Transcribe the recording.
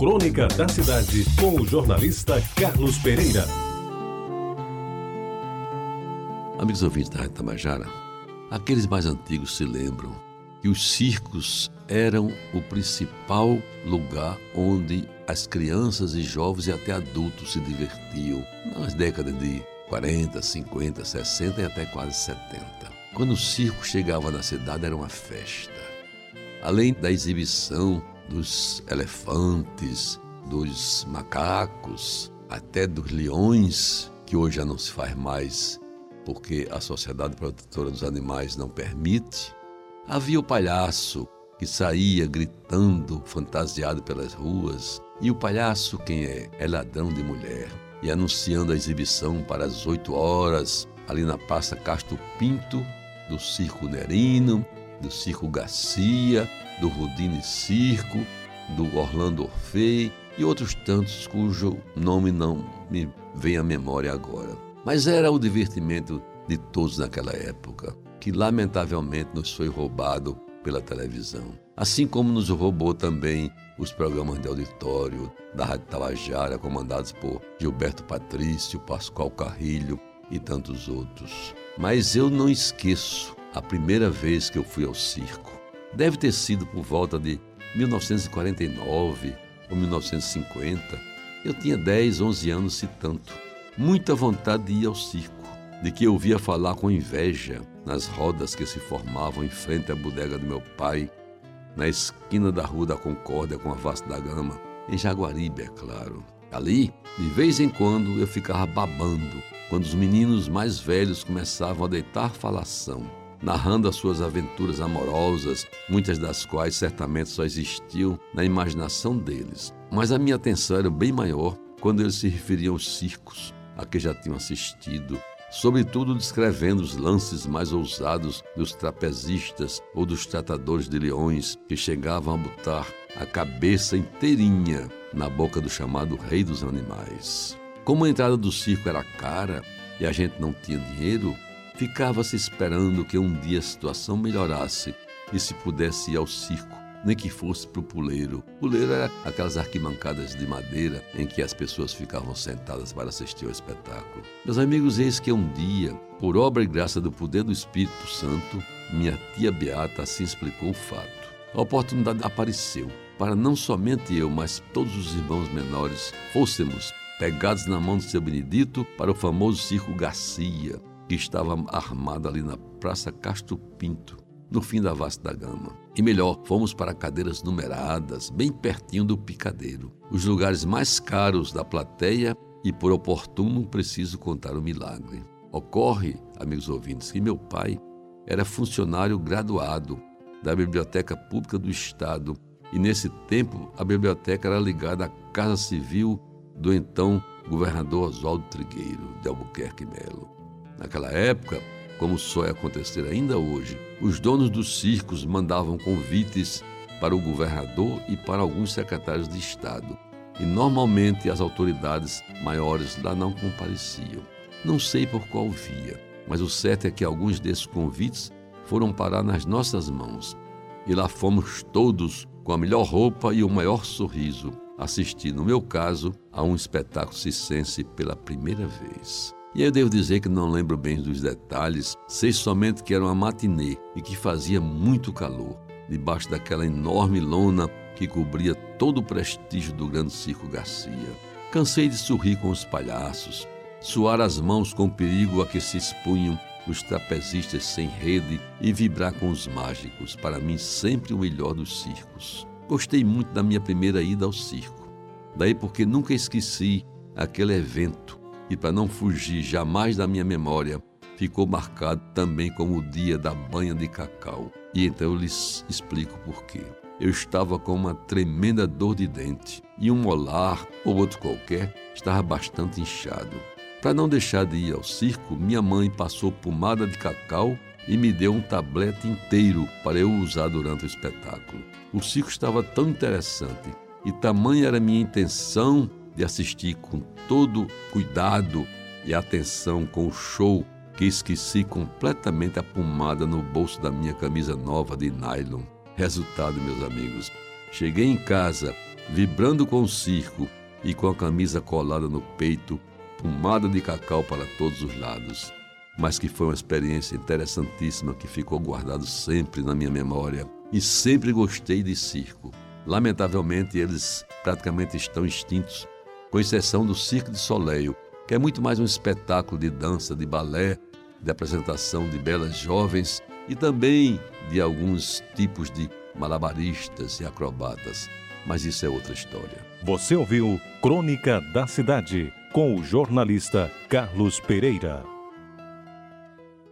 Crônica da Cidade, com o jornalista Carlos Pereira. Amigos ouvintes da Rádio Tabajara, aqueles mais antigos se lembram que os circos eram o principal lugar onde as crianças e jovens e até adultos se divertiam nas décadas de 40, 50, 60 e até quase 70. Quando o circo chegava na cidade era uma festa. Além da exibição dos elefantes, dos macacos, até dos leões, que hoje já não se faz mais porque a Sociedade Protetora dos Animais não permite, havia o palhaço que saía gritando, fantasiado pelas ruas. E o palhaço, quem é? É ladrão de mulher. E anunciando a exibição para as 8 horas, ali na Praça Castro Pinto, do Circo Nerino, do Circo Garcia, do Rudine Circo, do Orlando Orfei e outros tantos cujo nome não me vem à memória agora. Mas era o divertimento de todos naquela época, que lamentavelmente nos foi roubado pela televisão. Assim como nos roubou também os programas de auditório da Rádio Tabajara, comandados por Gilberto Patrício, Pascoal Carrilho e tantos outros. Mas eu não esqueço a primeira vez que eu fui ao circo. Deve ter sido por volta de 1949 ou 1950. Eu tinha 10, 11 anos, se tanto. Muita vontade de ir ao circo, de que eu via falar com inveja nas rodas que se formavam em frente à bodega do meu pai, na esquina da Rua da Concórdia com a Vasta da Gama, em Jaguaribe, é claro. Ali, de vez em quando, eu ficava babando quando os meninos mais velhos começavam a deitar falação, narrando as suas aventuras amorosas, muitas das quais certamente só existiam na imaginação deles. Mas a minha atenção era bem maior quando eles se referiam aos circos a que já tinham assistido, sobretudo descrevendo os lances mais ousados dos trapezistas ou dos tratadores de leões que chegavam a botar a cabeça inteirinha na boca do chamado rei dos animais. Como a entrada do circo era cara e a gente não tinha dinheiro, ficava-se esperando que um dia a situação melhorasse e se pudesse ir ao circo nem que fosse para o puleiro. Puleiro era aquelas arquibancadas de madeira em que as pessoas ficavam sentadas para assistir ao espetáculo. Meus amigos, eis que um dia, por obra e graça do poder do Espírito Santo, minha tia Beata assim explicou o fato. A oportunidade apareceu para não somente eu, mas todos os irmãos menores fôssemos pegados na mão do seu Benedito para o famoso circo Garcia, que estava armado ali na Praça Castro Pinto, no fim da Vasta da Gama. E melhor, fomos para cadeiras numeradas, bem pertinho do picadeiro, os lugares mais caros da plateia e por oportuno preciso contar o milagre. Ocorre, amigos ouvintes, que meu pai era funcionário graduado da Biblioteca Pública do Estado e nesse tempo a biblioteca era ligada à Casa Civil do então governador Oswaldo Trigueiro de Albuquerque Melo. Naquela época, como só é acontecer ainda hoje, os donos dos circos mandavam convites para o governador e para alguns secretários de Estado, e normalmente as autoridades maiores lá não compareciam. Não sei por qual via, mas o certo é que alguns desses convites foram parar nas nossas mãos, e lá fomos todos com a melhor roupa e o maior sorriso, assistir, no meu caso, a um espetáculo cicense pela primeira vez. E eu devo dizer que não lembro bem dos detalhes, sei somente que era uma matinê e que fazia muito calor, debaixo daquela enorme lona que cobria todo o prestígio do grande circo Garcia. Cansei de sorrir com os palhaços, suar as mãos com o perigo a que se expunham os trapezistas sem rede e vibrar com os mágicos, para mim sempre o melhor dos circos. Gostei muito da minha primeira ida ao circo, daí porque nunca esqueci aquele evento e para não fugir jamais da minha memória, ficou marcado também como o dia da banha de cacau. E então eu lhes explico por quê. Eu estava com uma tremenda dor de dente e um molar ou outro qualquer estava bastante inchado. Para não deixar de ir ao circo, minha mãe passou pomada de cacau e me deu um tablete inteiro para eu usar durante o espetáculo. O circo estava tão interessante e tamanha era minha intenção de assistir com todo cuidado e atenção com o show que esqueci completamente a pomada no bolso da minha camisa nova de nylon. Resultado, meus amigos, cheguei em casa vibrando com o circo e com a camisa colada no peito, pomada de cacau para todos os lados. Mas que foi uma experiência interessantíssima que ficou guardado sempre na minha memória e sempre gostei de circo. Lamentavelmente, eles praticamente estão extintos, com exceção do Circo de Soleil, que é muito mais um espetáculo de dança, de balé, de apresentação de belas jovens e também de alguns tipos de malabaristas e acrobatas. Mas isso é outra história. Você ouviu Crônica da Cidade com o jornalista Carlos Pereira.